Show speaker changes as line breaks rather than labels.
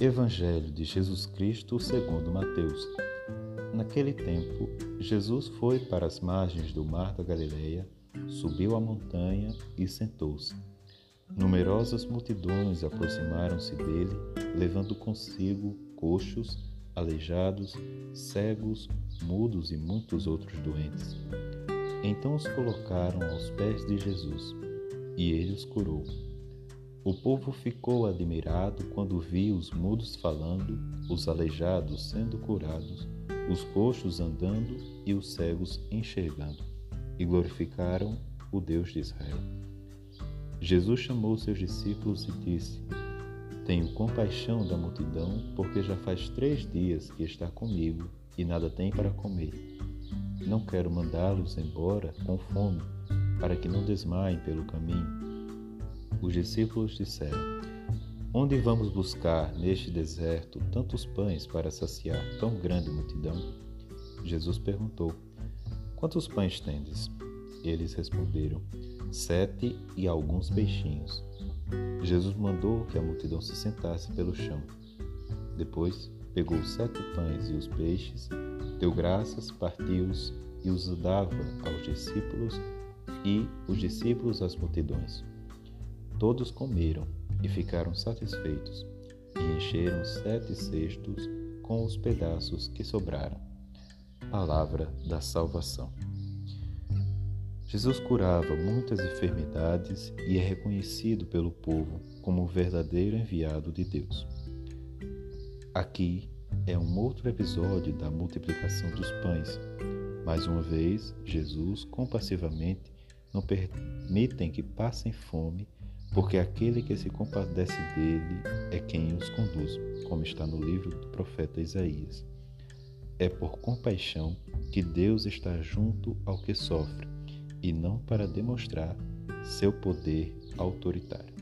Evangelho de Jesus Cristo segundo Mateus. Naquele tempo, Jesus foi para as margens do mar da Galileia, subiu a montanha e sentou-se. Numerosas multidões aproximaram-se dele, levando consigo coxos, aleijados, cegos, mudos e muitos outros doentes. Então os colocaram aos pés de Jesus, e ele os curou. O povo ficou admirado quando viu os mudos falando, os aleijados sendo curados, os coxos andando e os cegos enxergando, e glorificaram o Deus de Israel. Jesus chamou seus discípulos e disse: Tenho compaixão da multidão, porque já faz três dias que está comigo e nada tem para comer. Não quero mandá-los embora com fome, para que não desmaiem pelo caminho os discípulos disseram: Onde vamos buscar neste deserto tantos pães para saciar tão grande multidão? Jesus perguntou: Quantos pães tendes? Eles responderam: Sete e alguns peixinhos. Jesus mandou que a multidão se sentasse pelo chão. Depois pegou os sete pães e os peixes, deu graças, partiu-os e os dava aos discípulos e os discípulos às multidões. Todos comeram e ficaram satisfeitos, e encheram sete cestos com os pedaços que sobraram. Palavra da salvação. Jesus curava muitas enfermidades e é reconhecido pelo povo como o verdadeiro enviado de Deus. Aqui é um outro episódio da multiplicação dos pães. Mais uma vez, Jesus compassivamente não permitem que passem fome porque aquele que se compadece dele é quem os conduz, como está no livro do profeta Isaías. É por compaixão que Deus está junto ao que sofre, e não para demonstrar seu poder autoritário.